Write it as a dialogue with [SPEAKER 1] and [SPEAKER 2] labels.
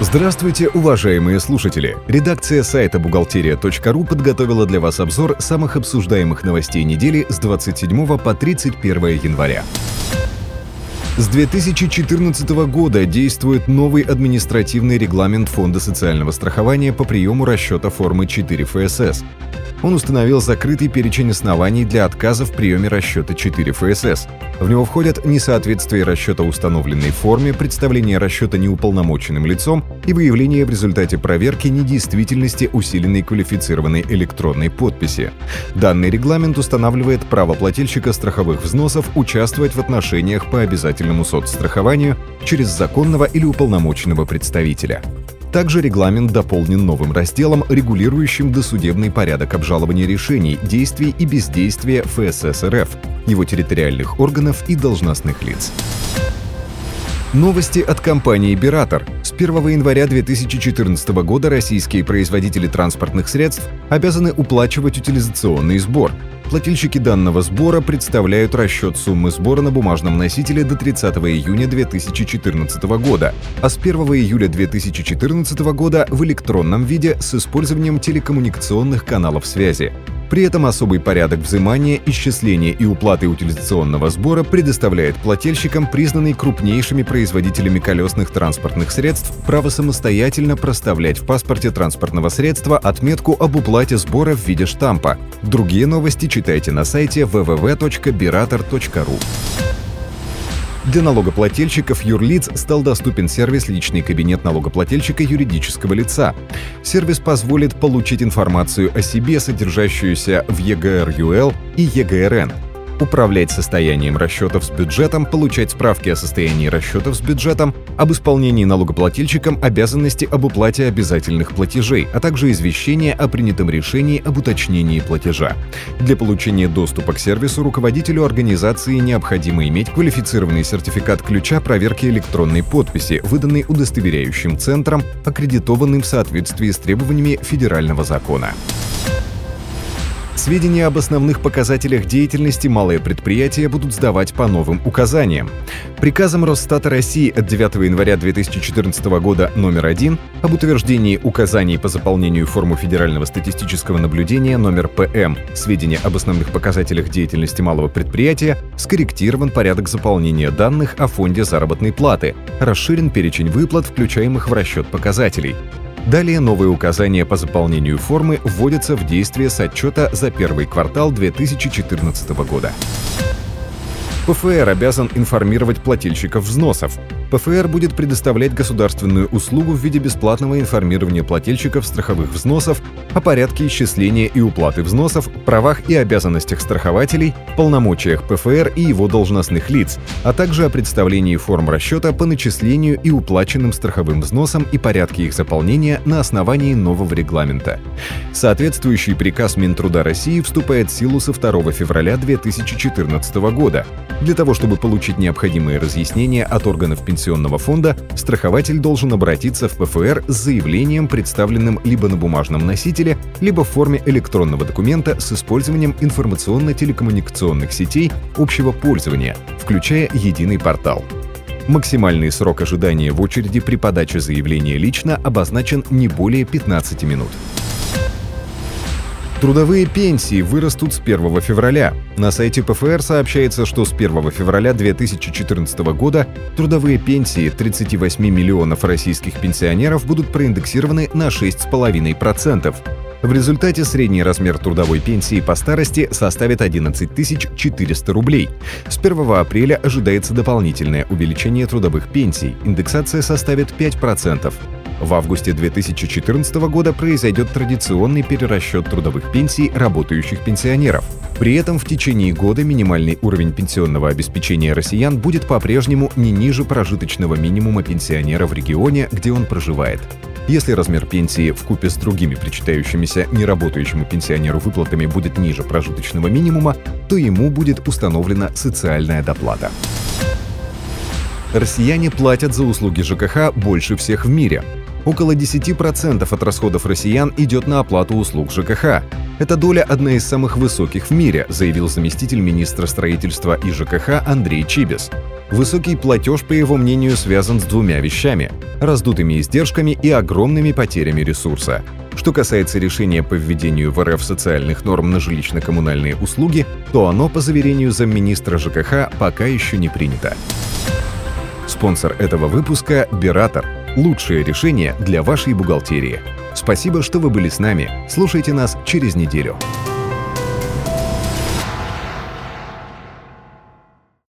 [SPEAKER 1] Здравствуйте, уважаемые слушатели! Редакция сайта бухгалтерия.ру подготовила для вас обзор самых обсуждаемых новостей недели с 27 по 31 января. С 2014 года действует новый административный регламент Фонда социального страхования по приему расчета формы 4 ФСС. Он установил закрытый перечень оснований для отказа в приеме расчета 4 ФСС. В него входят несоответствие расчета установленной форме, представление расчета неуполномоченным лицом и выявление в результате проверки недействительности усиленной квалифицированной электронной подписи. Данный регламент устанавливает право плательщика страховых взносов участвовать в отношениях по обязательному соцстрахованию через законного или уполномоченного представителя. Также регламент дополнен новым разделом, регулирующим досудебный порядок обжалования решений, действий и бездействия ФСС РФ, его территориальных органов и должностных лиц. Новости от компании «Биратор». С 1 января 2014 года российские производители транспортных средств обязаны уплачивать утилизационный сбор – Плательщики данного сбора представляют расчет суммы сбора на бумажном носителе до 30 июня 2014 года, а с 1 июля 2014 года в электронном виде с использованием телекоммуникационных каналов связи. При этом особый порядок взимания, исчисления и уплаты утилизационного сбора предоставляет плательщикам, признанный крупнейшими производителями колесных транспортных средств, право самостоятельно проставлять в паспорте транспортного средства отметку об уплате сбора в виде штампа. Другие новости читайте на сайте www.birator.ru. Для налогоплательщиков юрлиц стал доступен сервис «Личный кабинет налогоплательщика юридического лица». Сервис позволит получить информацию о себе, содержащуюся в ЕГР-ЮЛ и ЕГРН – управлять состоянием расчетов с бюджетом, получать справки о состоянии расчетов с бюджетом, об исполнении налогоплательщикам обязанности об уплате обязательных платежей, а также извещение о принятом решении об уточнении платежа. Для получения доступа к сервису руководителю организации необходимо иметь квалифицированный сертификат ключа проверки электронной подписи, выданный удостоверяющим центром, аккредитованным в соответствии с требованиями федерального закона. Сведения об основных показателях деятельности малые предприятия будут сдавать по новым указаниям. Приказом Росстата России от 9 января 2014 года номер 1 об утверждении указаний по заполнению формы Федерального статистического наблюдения номер ПМ «Сведения об основных показателях деятельности малого предприятия» скорректирован порядок заполнения данных о фонде заработной платы, расширен перечень выплат, включаемых в расчет показателей. Далее новые указания по заполнению формы вводятся в действие с отчета за первый квартал 2014 года. ПФР обязан информировать плательщиков взносов. ПФР будет предоставлять государственную услугу в виде бесплатного информирования плательщиков страховых взносов о порядке исчисления и уплаты взносов, правах и обязанностях страхователей, полномочиях ПФР и его должностных лиц, а также о представлении форм расчета по начислению и уплаченным страховым взносам и порядке их заполнения на основании нового регламента. Соответствующий приказ Минтруда России вступает в силу со 2 февраля 2014 года. Для того, чтобы получить необходимые разъяснения от органов пенсионного фонда, страхователь должен обратиться в ПФР с заявлением, представленным либо на бумажном носителе, либо в форме электронного документа с использованием информационно-телекоммуникационных сетей общего пользования, включая единый портал. Максимальный срок ожидания в очереди при подаче заявления лично обозначен не более 15 минут. Трудовые пенсии вырастут с 1 февраля. На сайте ПФР сообщается, что с 1 февраля 2014 года трудовые пенсии 38 миллионов российских пенсионеров будут проиндексированы на 6,5%. В результате средний размер трудовой пенсии по старости составит 11 400 рублей. С 1 апреля ожидается дополнительное увеличение трудовых пенсий. Индексация составит 5%. В августе 2014 года произойдет традиционный перерасчет трудовых пенсий работающих пенсионеров. При этом в течение года минимальный уровень пенсионного обеспечения россиян будет по-прежнему не ниже прожиточного минимума пенсионера в регионе, где он проживает. Если размер пенсии в купе с другими причитающимися неработающему пенсионеру выплатами будет ниже прожиточного минимума, то ему будет установлена социальная доплата. Россияне платят за услуги ЖКХ больше всех в мире. Около 10% от расходов россиян идет на оплату услуг ЖКХ. Эта доля одна из самых высоких в мире, заявил заместитель министра строительства и ЖКХ Андрей Чибис. Высокий платеж, по его мнению, связан с двумя вещами – раздутыми издержками и огромными потерями ресурса. Что касается решения по введению в РФ социальных норм на жилищно-коммунальные услуги, то оно, по заверению замминистра ЖКХ, пока еще не принято. Спонсор этого выпуска – Биратор – лучшее решение для вашей бухгалтерии. Спасибо, что вы были с нами. Слушайте нас через неделю.